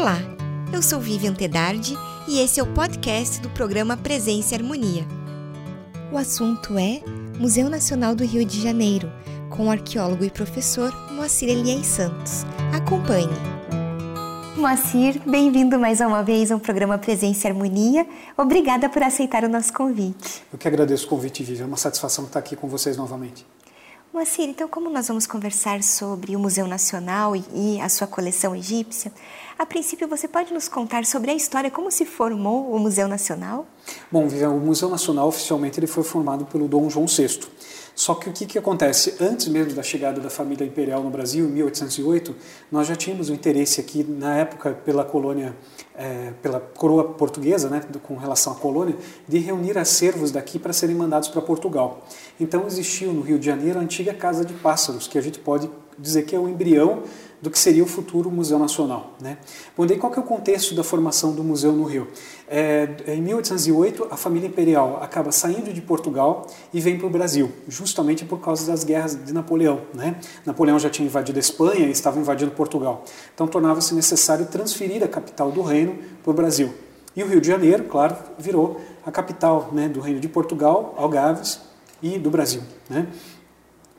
Olá, eu sou Vivian Tedardi e esse é o podcast do programa Presença e Harmonia. O assunto é Museu Nacional do Rio de Janeiro, com o arqueólogo e professor Moacir Elias Santos. Acompanhe. Moacir, bem-vindo mais uma vez ao programa Presença e Harmonia. Obrigada por aceitar o nosso convite. Eu que agradeço o convite, Vivian. É uma satisfação estar aqui com vocês novamente. Moacir, então, como nós vamos conversar sobre o Museu Nacional e a sua coleção egípcia, a princípio você pode nos contar sobre a história, como se formou o Museu Nacional? Bom, Vivian, o Museu Nacional oficialmente ele foi formado pelo Dom João VI. Só que o que, que acontece? Antes mesmo da chegada da família imperial no Brasil, em 1808, nós já tínhamos o interesse aqui, na época, pela colônia, é, pela coroa portuguesa, né, com relação à colônia, de reunir acervos daqui para serem mandados para Portugal. Então existiu no Rio de Janeiro a antiga Casa de Pássaros, que a gente pode dizer que é o embrião do que seria o futuro Museu Nacional. Né? Bom, daí qual que é o contexto da formação do museu no Rio? É, em 1808, a família imperial acaba saindo de Portugal e vem para o Brasil, justamente por causa das guerras de Napoleão. Né? Napoleão já tinha invadido a Espanha e estava invadindo Portugal. Então tornava-se necessário transferir a capital do reino para o Brasil. E o Rio de Janeiro, claro, virou a capital né, do reino de Portugal, Algarves e do Brasil. Né?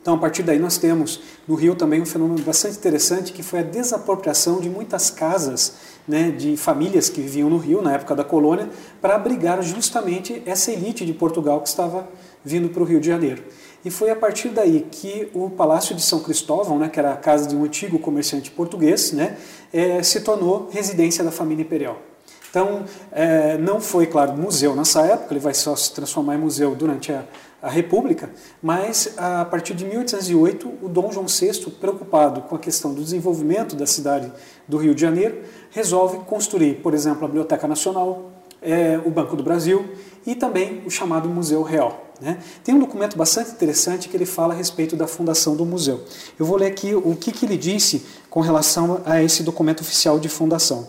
Então, a partir daí, nós temos no Rio também um fenômeno bastante interessante, que foi a desapropriação de muitas casas né, de famílias que viviam no Rio, na época da colônia, para abrigar justamente essa elite de Portugal que estava vindo para o Rio de Janeiro. E foi a partir daí que o Palácio de São Cristóvão, né, que era a casa de um antigo comerciante português, né, é, se tornou residência da família imperial. Então, é, não foi, claro, museu nessa época, ele vai só se transformar em museu durante a, a República, mas a partir de 1808, o Dom João VI, preocupado com a questão do desenvolvimento da cidade do Rio de Janeiro, resolve construir, por exemplo, a Biblioteca Nacional, é, o Banco do Brasil e também o chamado Museu Real. Né? Tem um documento bastante interessante que ele fala a respeito da fundação do museu. Eu vou ler aqui o que, que ele disse com relação a esse documento oficial de fundação.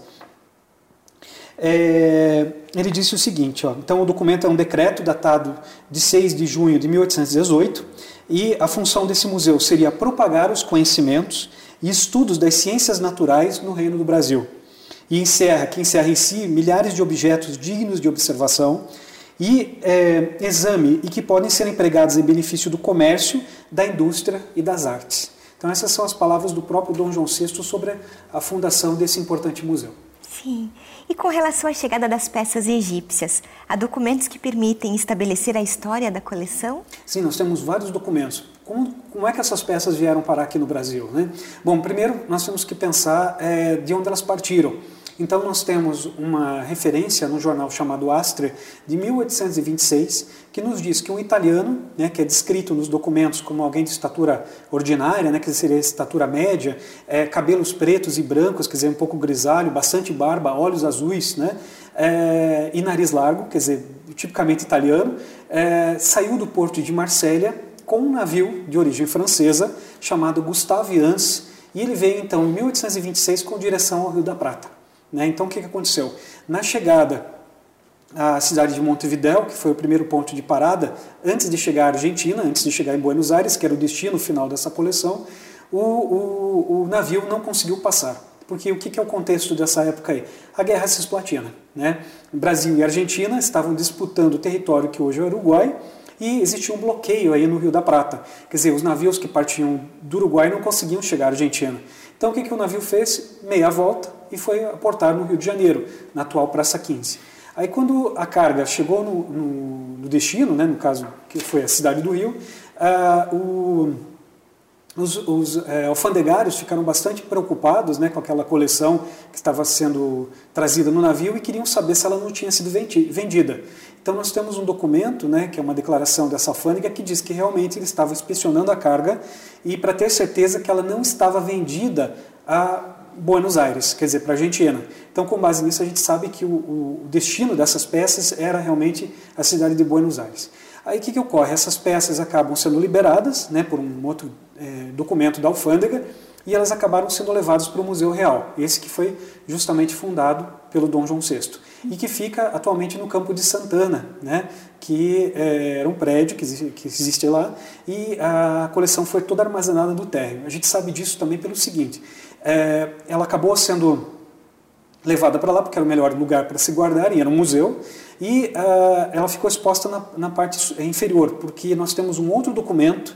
É, ele disse o seguinte: ó, então o documento é um decreto datado de 6 de junho de 1818 e a função desse museu seria propagar os conhecimentos e estudos das ciências naturais no Reino do Brasil. E encerra, que encerra em si milhares de objetos dignos de observação e é, exame e que podem ser empregados em benefício do comércio, da indústria e das artes. Então essas são as palavras do próprio Dom João VI sobre a fundação desse importante museu. Sim. E com relação à chegada das peças egípcias, há documentos que permitem estabelecer a história da coleção? Sim, nós temos vários documentos. Como, como é que essas peças vieram parar aqui no Brasil? Né? Bom, primeiro nós temos que pensar é, de onde elas partiram. Então nós temos uma referência no jornal chamado Astre de 1826 que nos diz que um italiano, né, que é descrito nos documentos como alguém de estatura ordinária, né, que seria estatura média, é, cabelos pretos e brancos, quer dizer, um pouco grisalho, bastante barba, olhos azuis, né, é, e nariz largo, quer dizer, tipicamente italiano, é, saiu do porto de Marsella com um navio de origem francesa chamado Gustave Ans, e ele veio então em 1826 com direção ao Rio da Prata. Né? Então o que, que aconteceu? Na chegada à cidade de Montevidéu, que foi o primeiro ponto de parada, antes de chegar à Argentina, antes de chegar em Buenos Aires, que era o destino final dessa coleção, o, o, o navio não conseguiu passar. Porque o que, que é o contexto dessa época aí? A guerra cisplatina. Né? Brasil e Argentina estavam disputando o território que hoje é o Uruguai, e existia um bloqueio aí no Rio da Prata. Quer dizer, os navios que partiam do Uruguai não conseguiam chegar à Argentina. Então o que, que o navio fez? Meia volta e foi aportar no Rio de Janeiro, na atual Praça 15. Aí quando a carga chegou no, no, no destino, né, no caso que foi a cidade do Rio, uh, o, os, os é, alfandegários ficaram bastante preocupados né, com aquela coleção que estava sendo trazida no navio e queriam saber se ela não tinha sido vendida. Então nós temos um documento, né, que é uma declaração dessa alfândega, que diz que realmente ele estava inspecionando a carga e para ter certeza que ela não estava vendida a Buenos Aires, quer dizer, para a Argentina. Então, com base nisso, a gente sabe que o, o, destino dessas peças era realmente a cidade de Buenos Aires. Aí o que, que ocorre? Essas peças acabam sendo liberadas né, por um outro é, documento da alfândega e elas acabaram sendo levadas para o Museu Real, esse que foi justamente fundado pelo Dom João VI e que fica atualmente no Campo de Santana, né, que é, era um prédio que existe, que existe lá e a coleção foi toda armazenada no térreo. A gente sabe disso também pelo seguinte, é, ela acabou sendo levada para lá porque era o melhor lugar para se guardar e era um museu e uh, ela ficou exposta na, na, parte inferior porque nós temos um outro documento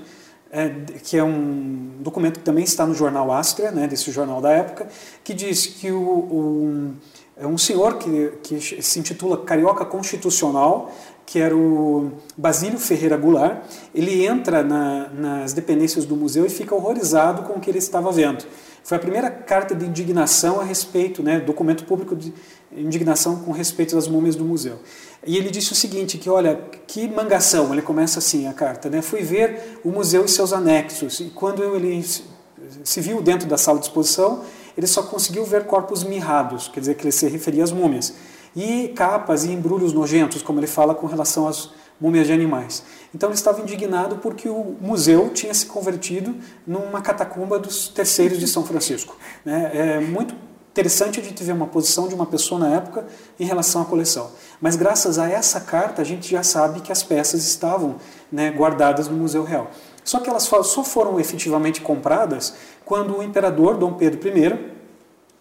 é, que é um documento que também está no jornal Astria, né, desse jornal da época, que diz que o, o é um senhor que, que se intitula Carioca Constitucional, que era o Basílio Ferreira Goulart, ele entra na, nas dependências do museu e fica horrorizado com o que ele estava vendo. Foi a primeira carta de indignação a respeito, né, documento público de indignação com respeito às múmias do museu. E ele disse o seguinte, que olha, que mangação, ele começa assim a carta, né? Fui ver o museu e seus anexos, e quando ele se viu dentro da sala de exposição, ele só conseguiu ver corpos mirrados, quer dizer, que ele se referia às múmias, e capas e embrulhos nojentos, como ele fala com relação às múmias de animais. Então ele estava indignado porque o museu tinha se convertido numa catacumba dos terceiros de São Francisco. Né? É muito interessante a gente ver uma posição de uma pessoa na época em relação à coleção. Mas graças a essa carta a gente já sabe que as peças estavam né, guardadas no Museu Real. Só que elas só foram efetivamente compradas quando o imperador Dom Pedro I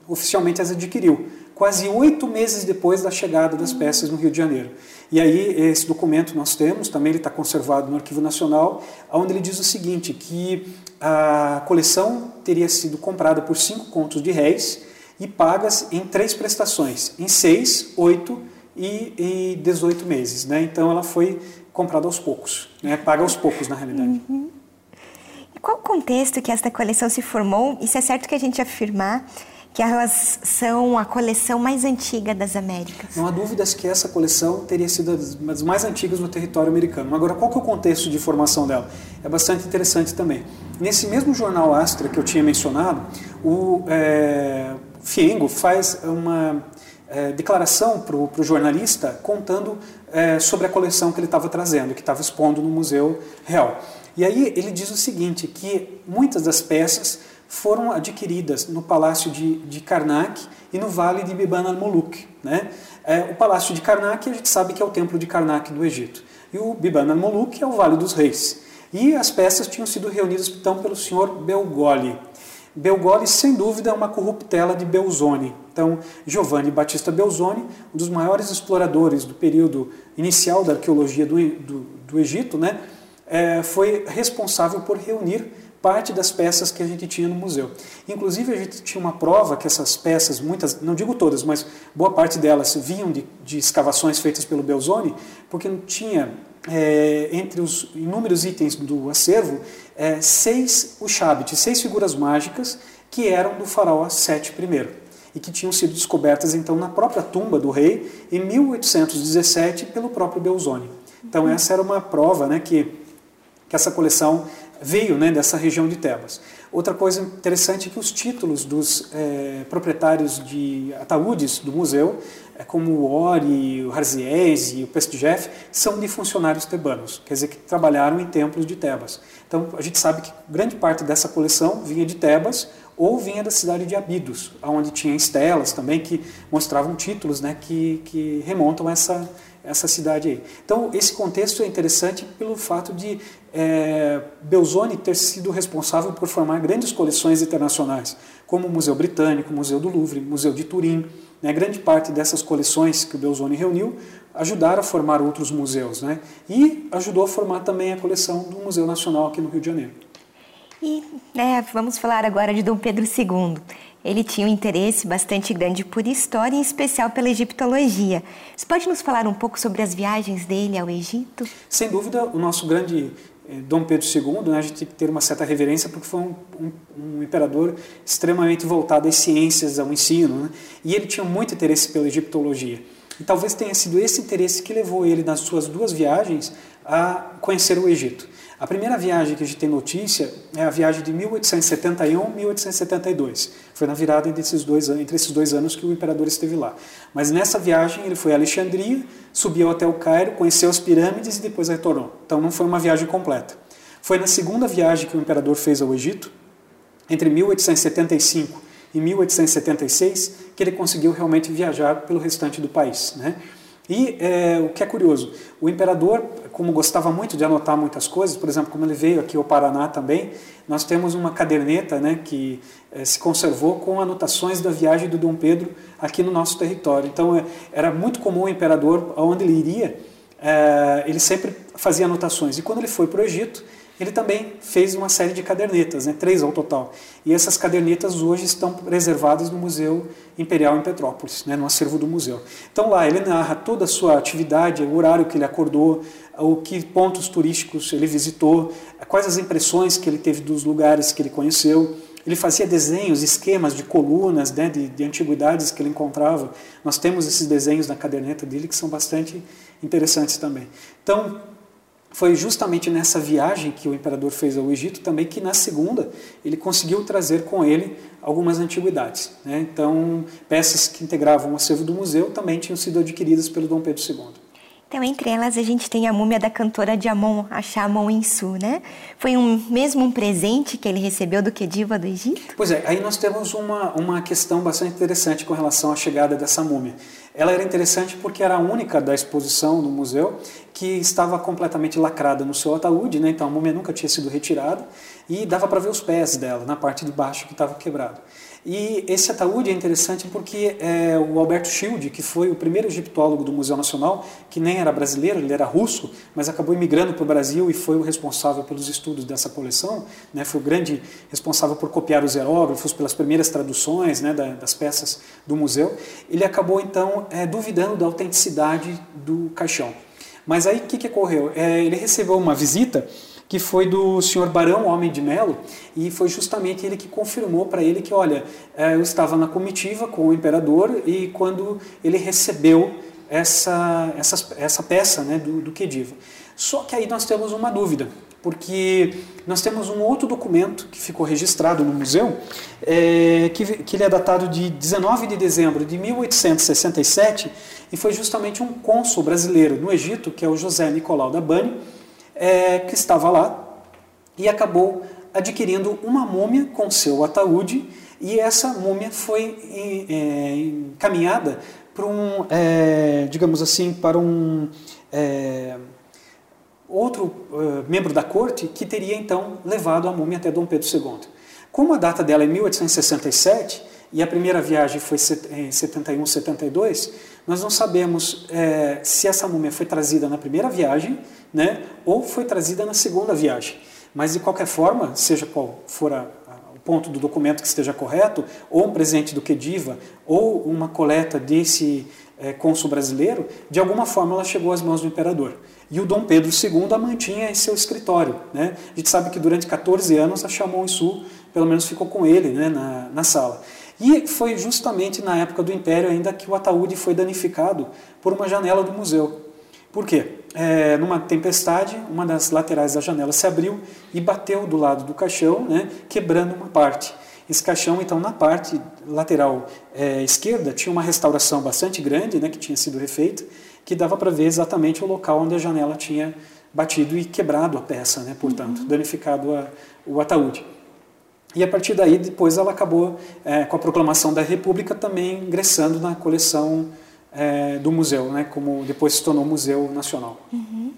oficialmente as adquiriu quase oito meses depois da chegada das peças no Rio de Janeiro. E aí esse documento nós temos, também ele está conservado no Arquivo Nacional, onde ele diz o seguinte, que a coleção teria sido comprada por cinco contos de réis e pagas em três prestações, em seis, oito e, e 18 meses. Né? Então ela foi comprada aos poucos, né? paga aos poucos na realidade. Uhum. E qual o contexto que esta coleção se formou? Se é certo que a gente afirmar que elas são a coleção mais antiga das Américas. Não há dúvidas que essa coleção teria sido uma das mais antigas no território americano. Agora, qual que é o contexto de formação dela? É bastante interessante também. Nesse mesmo jornal Astra que eu tinha mencionado, o é, Fiengo faz uma é, declaração para o jornalista contando é, sobre a coleção que ele estava trazendo, que estava expondo no Museu Real. E aí ele diz o seguinte, que muitas das peças foram adquiridas no Palácio de, de Karnak e no Vale de Biban al-Muluk. Né? É, o Palácio de Karnak a gente sabe que é o Templo de Karnak do Egito. E o Biban al-Muluk é o Vale dos Reis. E as peças tinham sido reunidas então pelo senhor Belgoli. Belgoli, sem dúvida, é uma corruptela de Belzoni. Então, Giovanni Battista Belzoni, um dos maiores exploradores do período inicial da arqueologia do, do, do Egito, né, é, foi responsável por reunir parte das peças que a gente tinha no museu. Inclusive, a gente tinha uma prova que essas peças, muitas, não digo todas, mas boa parte delas vinham de, de escavações feitas pelo Belzoni, porque não tinha, é, entre os inúmeros itens do acervo, é, seis Ushabti, seis figuras mágicas que eram do faraó Sete I e que tinham sido descobertas então na própria tumba do rei em 1817 pelo próprio Belzoni. Então essa era uma prova né, que, que essa coleção veio né, dessa região de Tebas. Outra coisa interessante é que os títulos dos é, proprietários de ataúdes do museu, é, como o Ori, o Harziese e o Pestjeff, são de funcionários tebanos, quer dizer, que trabalharam em templos de Tebas. Então, a gente sabe que grande parte dessa coleção vinha de Tebas ou vinha da cidade de Abidos, onde tinha estelas também que mostravam títulos né, que, que remontam a essa, essa cidade aí. Então, esse contexto é interessante pelo fato de é, Belzoni ter sido responsável por formar grandes coleções internacionais, como o Museu Britânico, o Museu do Louvre, o Museu de Turim. Né? Grande parte dessas coleções que o Belzoni reuniu ajudaram a formar outros museus, né? e ajudou a formar também a coleção do Museu Nacional aqui no Rio de Janeiro. E né, vamos falar agora de Dom Pedro II. Ele tinha um interesse bastante grande por história, em especial pela egiptologia. Você pode nos falar um pouco sobre as viagens dele ao Egito? Sem dúvida, o nosso grande eh, Dom Pedro II, né, a gente tem que ter uma certa reverência porque foi um, um, um imperador extremamente voltado às ciências, ao ensino, né, e ele tinha muito interesse pela egiptologia. E talvez tenha sido esse interesse que levou ele, nas suas duas viagens, a conhecer o Egito. A primeira viagem que a gente tem notícia é a viagem de 1871 1872. Foi na virada entre esses, dois, entre esses dois anos que o imperador esteve lá. Mas nessa viagem ele foi a Alexandria, subiu até o Cairo, conheceu as pirâmides e depois retornou. Então não foi uma viagem completa. Foi na segunda viagem que o imperador fez ao Egito, entre 1875 e 1876, que ele conseguiu realmente viajar pelo restante do país. Né? E é, o que é curioso, o imperador como gostava muito de anotar muitas coisas, por exemplo, como ele veio aqui ao Paraná também, nós temos uma caderneta né, que eh, se conservou com anotações da viagem do Dom Pedro aqui no nosso território. Então, eh, era muito comum o imperador, aonde ele iria, eh, ele sempre fazia anotações. E quando ele foi para o Egito, ele também fez uma série de cadernetas, né, três ao total. E essas cadernetas hoje estão preservadas no Museu Imperial em Petrópolis, né, no acervo do museu. Então lá ele narra toda a sua atividade, o horário que ele acordou, o que pontos turísticos ele visitou, quais as impressões que ele teve dos lugares que ele conheceu. Ele fazia desenhos, esquemas de colunas, né, de, de antiguidades que ele encontrava. Nós temos esses desenhos na caderneta dele que são bastante interessantes também. Então, foi justamente nessa viagem que o imperador fez ao Egito também que na segunda ele conseguiu trazer com ele algumas antiguidades. Né? Então, peças que integravam o acervo do museu também tinham sido adquiridas pelo Dom Pedro II. Então, entre elas, a gente tem a múmia da cantora de Amon, a Shamon Insu, né? Foi um, mesmo um presente que ele recebeu do Kediva do Egito? Pois é, aí nós temos uma, uma questão bastante interessante com relação à chegada dessa múmia. Ela era interessante porque era a única da exposição no museu que estava completamente lacrada no seu ataúde, né? então a múmia nunca tinha sido retirada e dava para ver os pés dela na parte de baixo que estava quebrado. E esse ataúde é interessante porque é, o Alberto Schild, que foi o primeiro egiptólogo do Museu Nacional, que nem era brasileiro, ele era russo, mas acabou imigrando para o Brasil e foi o responsável pelos estudos dessa coleção, né, foi o grande responsável por copiar os hierógrafos, pelas primeiras traduções né, das peças do museu, ele acabou então é, duvidando da autenticidade do caixão. Mas aí o que, que ocorreu? É, ele recebeu uma visita que foi do senhor Barão Homem de Melo, e foi justamente ele que confirmou para ele que, olha, é, eu estava na comitiva com o imperador e quando ele recebeu essa, essa, essa peça né, do, do Kediva. Só que aí nós temos uma dúvida, porque nós temos um outro documento que ficou registrado no museu, é, que, que ele é datado de 19 de dezembro de 1867 e foi justamente um cônsul brasileiro no Egito, que é o José Nicolau da Bani, é, que estava lá e acabou adquirindo uma múmia com seu ataúde e essa múmia foi é, encaminhada para um, é, digamos assim, para um é, outro é, membro da corte que teria então levado a múmia até Dom Pedro II. Como a data dela é 1867 e a primeira viagem foi em 71, 72, nós não sabemos é, se essa múmia foi trazida na primeira viagem né, ou foi trazida na segunda viagem. Mas, de qualquer forma, seja qual for a, a, o ponto do documento que esteja correto, ou um presente do Quediva, ou uma coleta desse é, cônsul brasileiro, de alguma forma ela chegou às mãos do imperador. E o Dom Pedro II a mantinha em seu escritório. Né? A gente sabe que durante 14 anos a Chamon Sul, pelo menos, ficou com ele né, na, na sala. E foi justamente na época do Império ainda que o ataúde foi danificado por uma janela do museu. Por quê? É, numa tempestade, uma das laterais da janela se abriu e bateu do lado do caixão, né, quebrando uma parte. Esse caixão, então, na parte lateral é, esquerda, tinha uma restauração bastante grande, né, que tinha sido refeita, que dava para ver exatamente o local onde a janela tinha batido e quebrado a peça, né, portanto, uhum. danificado a, o ataúde. E a partir daí, depois ela acabou, é, com a proclamação da República, também ingressando na coleção é, do museu, né, como depois se tornou Museu Nacional. Uhum.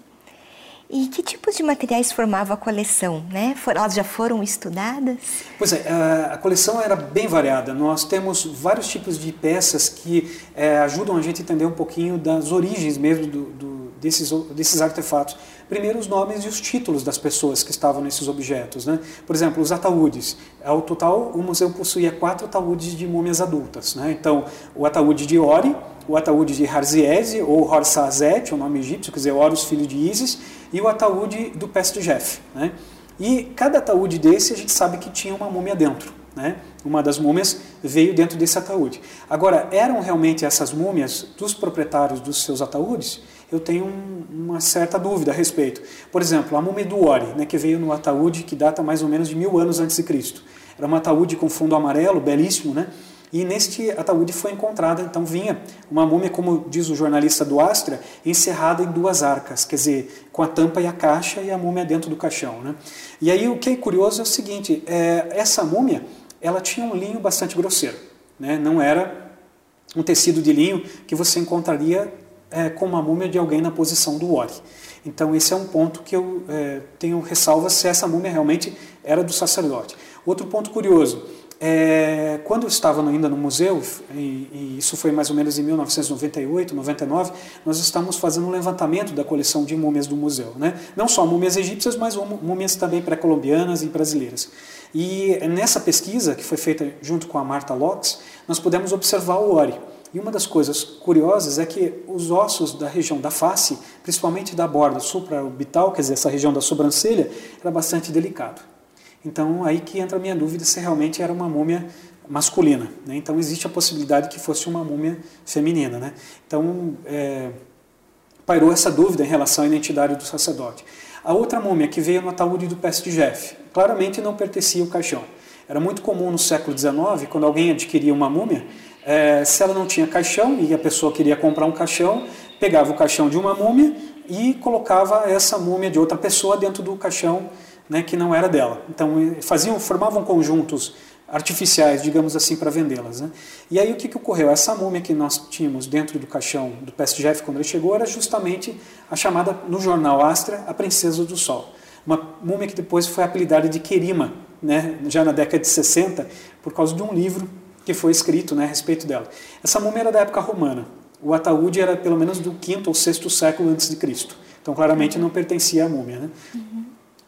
E que tipos de materiais formava a coleção? Né? Elas já foram estudadas? Pois é, a coleção era bem variada. Nós temos vários tipos de peças que é, ajudam a gente a entender um pouquinho das origens mesmo do, do, desses, desses artefatos. Primeiro, os nomes e os títulos das pessoas que estavam nesses objetos. Né? Por exemplo, os ataúdes. Ao total, o museu possuía quatro ataúdes de múmias adultas. Né? Então, o ataúde de Ori, o ataúde de Harziese, ou Horsazet, o nome egípcio, quer dizer, Horus, filho de Isis, e o ataúde do Peste Jeff. Né? E cada ataúde desse a gente sabe que tinha uma múmia dentro. Né? Uma das múmias veio dentro desse ataúde. Agora, eram realmente essas múmias dos proprietários dos seus ataúdes? Eu tenho um, uma certa dúvida a respeito. Por exemplo, a múmia do Ori, né, que veio no ataúde que data mais ou menos de mil anos antes de Cristo. Era um ataúde com fundo amarelo, belíssimo, né? E neste ataúde foi encontrada, então vinha uma múmia, como diz o jornalista do Astra, encerrada em duas arcas, quer dizer, com a tampa e a caixa e a múmia dentro do caixão. Né? E aí o que é curioso é o seguinte, é, essa múmia, ela tinha um linho bastante grosseiro, né? não era um tecido de linho que você encontraria é, com uma múmia de alguém na posição do Ori. Então esse é um ponto que eu é, tenho ressalvas se essa múmia realmente era do sacerdote. Outro ponto curioso, é, quando eu estava ainda no museu, e, e, isso foi mais ou menos em 1998, 99, nós estávamos fazendo um levantamento da coleção de múmias do museu. Né? Não só múmias egípcias, mas múmias também pré-colombianas e brasileiras. E nessa pesquisa, que foi feita junto com a Marta Locks, nós pudemos observar o Ori. E uma das coisas curiosas é que os ossos da região da face, principalmente da borda supraorbital, quer dizer, essa região da sobrancelha, era bastante delicado. Então, aí que entra a minha dúvida se realmente era uma múmia masculina. Né? Então, existe a possibilidade que fosse uma múmia feminina. Né? Então, é, pairou essa dúvida em relação à identidade do sacerdote. A outra múmia que veio no ataúde do Peste Jeff, claramente não pertencia ao caixão. Era muito comum no século XIX, quando alguém adquiria uma múmia, é, se ela não tinha caixão e a pessoa queria comprar um caixão, pegava o caixão de uma múmia e colocava essa múmia de outra pessoa dentro do caixão né, que não era dela. Então faziam, formavam conjuntos artificiais, digamos assim, para vendê-las. Né? E aí o que, que ocorreu? Essa múmia que nós tínhamos dentro do caixão do PSGF quando ele chegou era justamente a chamada no jornal Astra a Princesa do Sol. Uma múmia que depois foi apelidada de Querima, né, já na década de 60, por causa de um livro que foi escrito né, a respeito dela. Essa múmia era da época romana. O ataúde era pelo menos do quinto ou sexto século antes de Cristo. Então claramente não pertencia à múmia. Né? Uhum.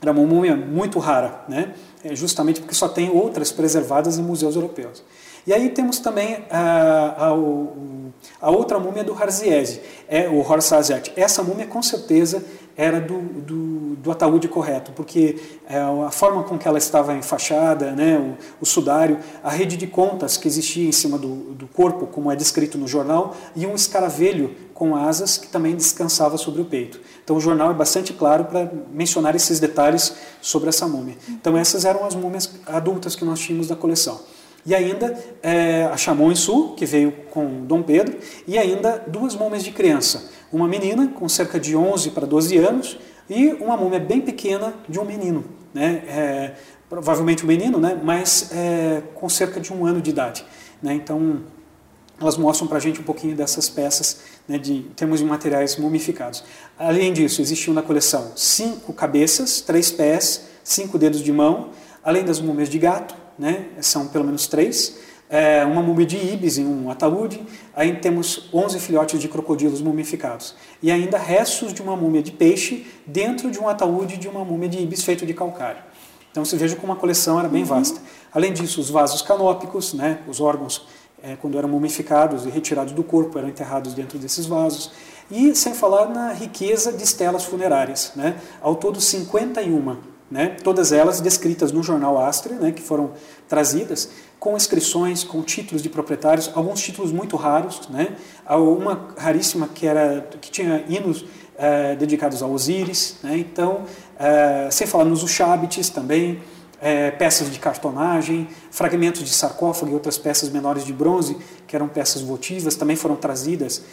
Era uma múmia muito rara, né? É justamente porque só tem outras preservadas em museus europeus. E aí temos também a, a, a outra múmia do Harziese, é o Horsazet. Essa múmia com certeza era do, do, do ataúde correto, porque é, a forma com que ela estava enfaixada, né, o, o, sudário, a rede de contas que existia em cima do, do corpo, como é descrito no jornal, e um escaravelho com asas que também descansava sobre o peito. Então o jornal é bastante claro para mencionar esses detalhes sobre essa múmia. Então essas eram as múmias adultas que nós tínhamos da coleção. E ainda é, a Chamon Su, que veio com Dom Pedro, e ainda duas múmias de criança. Uma menina com cerca de 11 para 12 anos e uma múmia bem pequena de um menino. Né? É, provavelmente um menino, né? mas é, com cerca de um ano de idade. Né? Então, elas mostram para a gente um pouquinho dessas peças né, de termos de materiais mumificados. Além disso, existiam na coleção cinco cabeças, três pés, cinco dedos de mão, além das múmias de gato, né, são pelo menos três, é, uma múmia de ibis em um ataúde, aí temos 11 filhotes de crocodilos mumificados. E ainda restos de uma múmia de peixe dentro de um ataúde de uma múmia de ibis feito de calcário. Então você veja como a coleção era bem uhum. vasta. Além disso, os vasos canópicos, né, os órgãos é, quando eram mumificados e retirados do corpo, eram enterrados dentro desses vasos. E sem falar na riqueza de estelas funerárias. Né? Ao todo, 51, né? todas elas descritas no jornal Astra, né? que foram trazidas, com inscrições, com títulos de proprietários, alguns títulos muito raros. Né? Uma raríssima que, era, que tinha hinos é, dedicados a Osíris. Né? Então, é, sem falar nos Ushabites também é, peças de cartonagem, fragmentos de sarcófago e outras peças menores de bronze, que eram peças votivas, também foram trazidas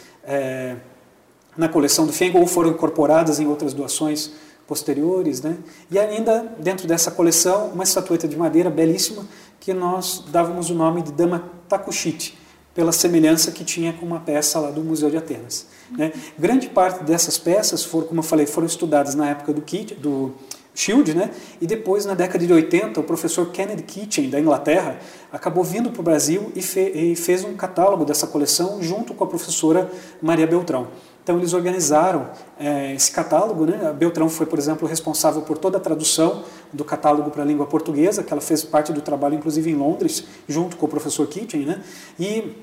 na coleção do Fengo ou foram incorporadas em outras doações posteriores. Né? E ainda, dentro dessa coleção, uma estatueta de madeira belíssima que nós dávamos o nome de Dama Takushite, pela semelhança que tinha com uma peça lá do Museu de Atenas. Né? Grande parte dessas peças, foram, como eu falei, foram estudadas na época do, kit, do Shield, né? E depois, na década de 80, o professor Kennedy Kitchen, da Inglaterra, acabou vindo para o Brasil e, fe e, fez um catálogo dessa coleção junto com a professora Maria Beltrão. Então, eles organizaram é, esse catálogo. Né? A Beltrão foi, por exemplo, responsável por toda a tradução do catálogo para a língua portuguesa, que ela fez parte do trabalho, inclusive, em Londres, junto com o professor Kitchen, né? E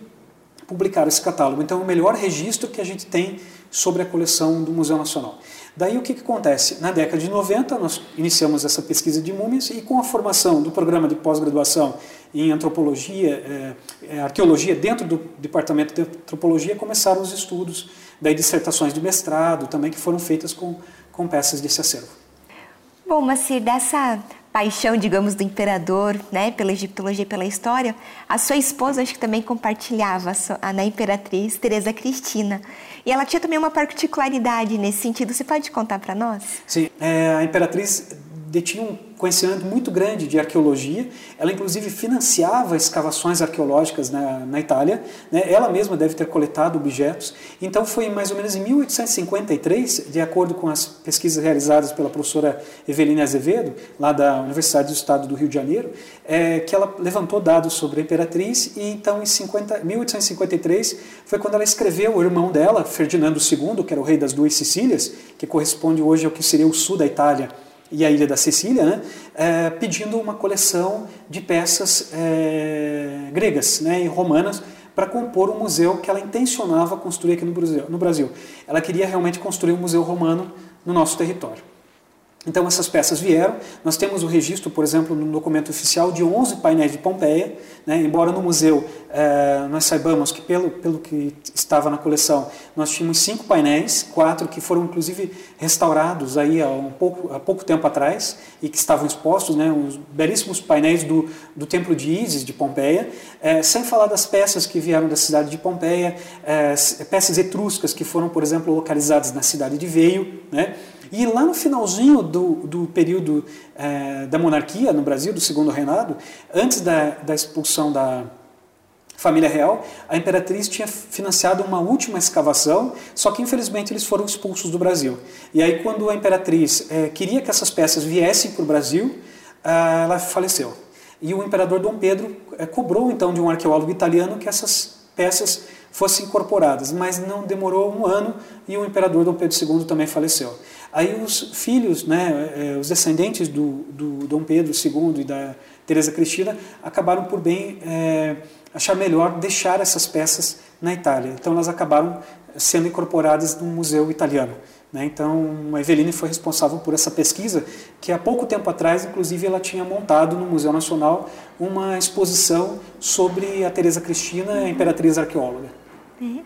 publicaram esse catálogo. Então, é o melhor registro que a gente tem sobre a coleção do Museu Nacional. Daí o que, que acontece? Na década de 90 nós iniciamos essa pesquisa de múmias e com a formação do programa de pós-graduação em antropologia, é, é, arqueologia dentro do departamento de antropologia começaram os estudos, daí dissertações de mestrado também que foram feitas com, com peças desse acervo. Bom, Macir, dessa paixão, digamos, do imperador, né, pela egiptologia e pela história, a sua esposa acho que também compartilhava a, na imperatriz Teresa Cristina. E ela tinha também uma particularidade nesse sentido. Você pode contar para nós? Sim, é, a imperatriz detinha um conhecimento muito grande de arqueologia. Ela, inclusive, financiava escavações arqueológicas na, na Itália. Né? Ela mesma deve ter coletado objetos. Então, foi mais ou menos em 1853, de acordo com as pesquisas realizadas pela professora Eveline Azevedo, lá da Universidade do Estado do Rio de Janeiro, é, que ela levantou dados sobre a imperatriz. E então, em 50, 1853, foi quando ela escreveu o irmão dela, Ferdinando II, que era o rei das duas Sicílias, que corresponde hoje ao que seria o sul da Itália e a ilha da Sicília, né, é, pedindo uma coleção de peças é, gregas né, e romanas para compor um museu que ela intencionava construir aqui no Brasil. Ela queria realmente construir um museu romano no nosso território. Então essas peças vieram. Nós temos o registro, por exemplo, no documento oficial de 11 painéis de Pompeia. Né? Embora no museu eh, nós saibamos que pelo, pelo que estava na coleção nós tínhamos cinco painéis, quatro que foram inclusive restaurados aí há, um pouco, há pouco tempo atrás e que estavam expostos, né? os belíssimos painéis do, do Templo de Ísis de Pompeia, eh, sem falar das peças que vieram da cidade de Pompeia, eh, peças etruscas que foram, por exemplo, localizadas na cidade de Veio, né? E lá no finalzinho do, do período é, da monarquia no Brasil, do segundo reinado, antes da, da expulsão da família real, a imperatriz tinha financiado uma última escavação, só que infelizmente eles foram expulsos do Brasil. E aí, quando a imperatriz é, queria que essas peças viessem para o Brasil, ela faleceu. E o imperador Dom Pedro é, cobrou então de um arqueólogo italiano que essas peças fossem incorporadas, mas não demorou um ano e o imperador Dom Pedro II também faleceu. Aí os filhos, né, eh, os descendentes do, do Dom Pedro II e da Teresa Cristina acabaram por bem é, achar melhor deixar essas peças na Itália. Então elas acabaram sendo incorporadas no museu italiano. Né? Então a Eveline foi responsável por essa pesquisa, que há pouco tempo atrás, inclusive, ela tinha montado no Museu Nacional uma exposição sobre a Teresa Cristina, a imperatriz arqueóloga. É.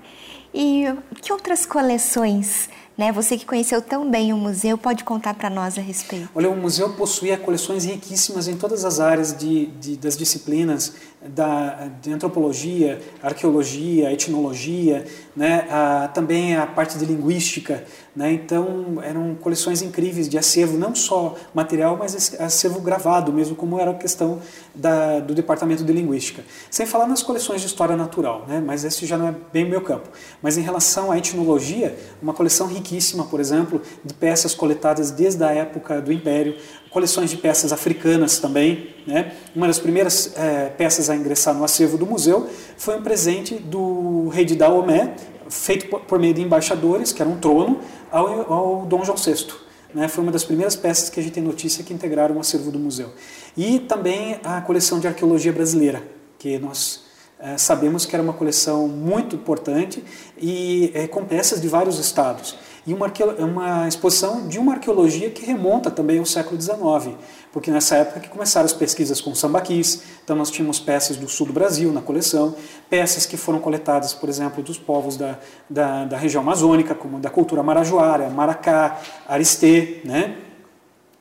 E que outras coleções né? Você que conheceu tão bem o museu, pode contar para nós a respeito? Olha, o museu possuía coleções riquíssimas em todas as áreas de, de das disciplinas da, de antropologia, arqueologia, etnologia, né? a, também a parte de linguística. Né? Então, eram coleções incríveis de acervo, não só material, mas acervo gravado mesmo, como era a questão da, do departamento de linguística. Sem falar nas coleções de história natural, né? mas esse já não é bem meu campo. Mas em relação à etnologia, uma coleção riquíssima, por exemplo, de peças coletadas desde a época do Império, coleções de peças africanas também. Né? Uma das primeiras é, peças a ingressar no acervo do museu foi um presente do rei de Daomé, feito por, meio de embaixadores, que era um trono, ao, ao Dom João VI. Né? Foi uma das primeiras peças que a gente tem notícia que integraram o acervo do museu. E também a coleção de arqueologia brasileira, que nós é, sabemos que era uma coleção muito importante e é, com peças de vários estados e uma, uma exposição de uma arqueologia que remonta também ao século XIX, porque nessa época que começaram as pesquisas com sambaquis, então nós tínhamos peças do sul do Brasil na coleção, peças que foram coletadas, por exemplo, dos povos da, da, da região amazônica, como da cultura marajoara, Maracá, Aristê, né?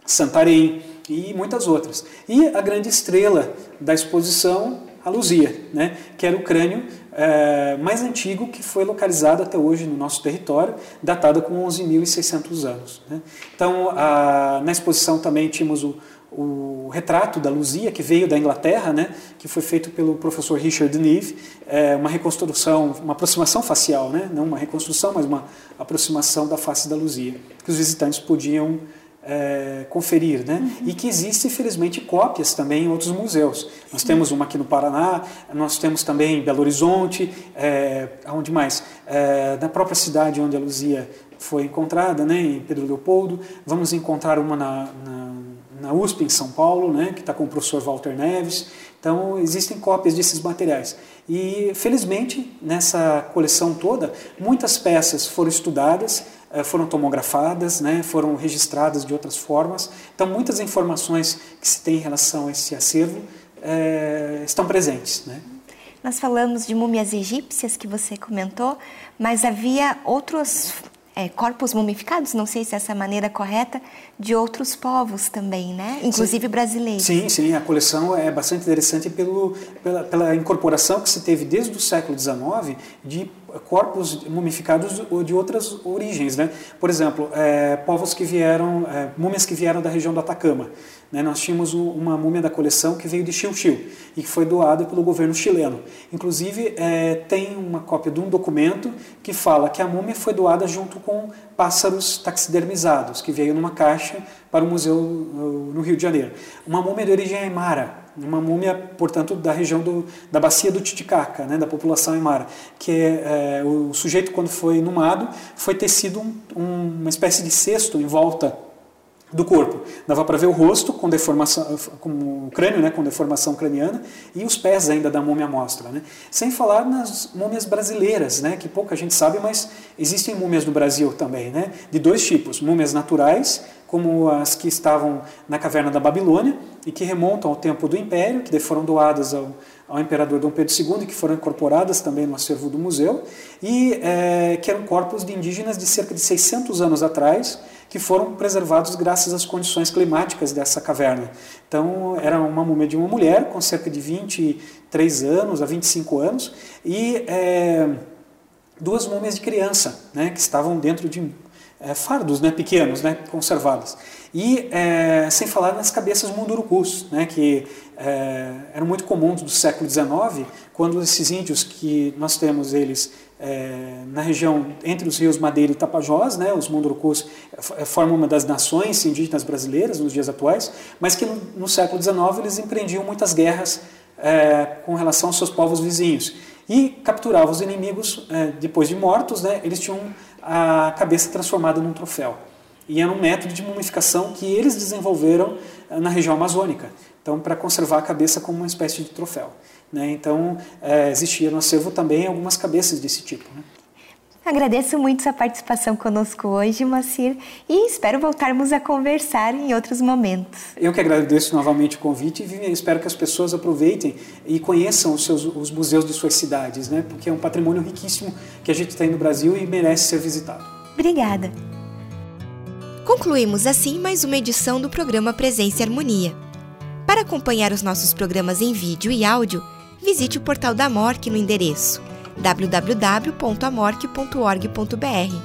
Santarém e muitas outras. E a grande estrela da exposição, a Luzia, né? que era o crânio é, mais antigo que foi localizado até hoje no nosso território, datado com 11.600 anos. Né? Então, a, na exposição também tínhamos o, o retrato da Luzia, que veio da Inglaterra, né, que foi feito pelo professor Richard Neve, é, uma reconstrução, uma aproximação facial, né, não uma reconstrução, mas uma aproximação da face da Luzia, que os visitantes podiam é, conferir, né? Uhum. E que existe, infelizmente, cópias também em outros museus. Nós temos uma aqui no Paraná, nós temos também em Belo Horizonte, é, aonde mais? É, na própria cidade onde a Luzia foi encontrada, né? Em Pedro Leopoldo. Vamos encontrar uma na, na, na USP, em São Paulo, né? Que está com o professor Walter Neves. Então, existem cópias desses materiais. E, felizmente, nessa coleção toda, muitas peças foram estudadas, foram tomografadas, né, foram registradas de outras formas. Então, muitas informações que se tem em relação a esse acervo é, estão presentes. Né? Nós falamos de múmias egípcias que você comentou, mas havia outros é, corpos mumificados, não sei se essa é a maneira correta, de outros povos também, né? Inclusive sim. brasileiros. Sim, sim, a coleção é bastante interessante pelo, pela, pela incorporação que se teve desde o século XIX de corpos mumificados de outras origens, né? Por exemplo, é, povos que vieram, é, múmias que vieram da região do Atacama, Né? Nós tínhamos uma múmia da coleção que veio de Chilchil e que foi doada pelo governo chileno. Inclusive, é, tem uma cópia de um documento que fala que a múmia foi doada junto com pássaros taxidermizados, que veio numa caixa para o museu no Rio de Janeiro. Uma múmia de origem aimara, uma múmia, portanto, da região do, da bacia do Titicaca, né, da população aimara, que é, é, o sujeito, quando foi inumado, foi tecido um, um, uma espécie de cesto em volta do corpo. Dava para ver o rosto com deformação, com o crânio, né, com deformação craniana e os pés ainda da múmia mostra, né? Sem falar nas múmias brasileiras, né, que pouca gente sabe, mas existem múmias no Brasil também, né, de dois tipos: múmias naturais, como as que estavam na caverna da Babilônia e que remontam ao tempo do Império, que foram doadas ao, ao imperador Dom Pedro II, que foram incorporadas também no acervo do museu, e é, que eram corpos de indígenas de cerca de 600 anos atrás que foram preservados graças às condições climáticas dessa caverna. Então, era uma múmia de uma mulher com cerca de 23 anos a 25 anos e é, duas múmias de criança, né, que estavam dentro de é, fardos né, pequenos, né, conservados. E é, sem falar nas cabeças mundurucus, né, que é, eram muito comuns do século XIX, quando esses índios que nós temos eles é, na região entre os rios Madeira e Tapajós, né, os mundurucus é, formam uma das nações indígenas brasileiras nos dias atuais, mas que no, no século XIX eles empreendiam muitas guerras é, com relação aos seus povos vizinhos e capturavam os inimigos é, depois de mortos, né, eles tinham a cabeça transformada num troféu. E era um método de mumificação que eles desenvolveram é, na região amazônica, então para conservar a cabeça como uma espécie de troféu. Né? Então, é, existia no acervo também algumas cabeças desse tipo. Né? Agradeço muito sua participação conosco hoje, Macir, e espero voltarmos a conversar em outros momentos. Eu que agradeço novamente o convite e espero que as pessoas aproveitem e conheçam os, seus, os museus de suas cidades, né? porque é um patrimônio riquíssimo que a gente tem no Brasil e merece ser visitado. Obrigada. Concluímos assim mais uma edição do programa Presença e Harmonia. Para acompanhar os nossos programas em vídeo e áudio, visite o portal da MORC no endereço www.amorc.org.br.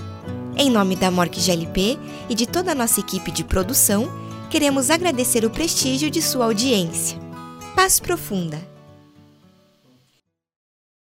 Em nome da MORC GLP e de toda a nossa equipe de produção, queremos agradecer o prestígio de sua audiência. Paz profunda!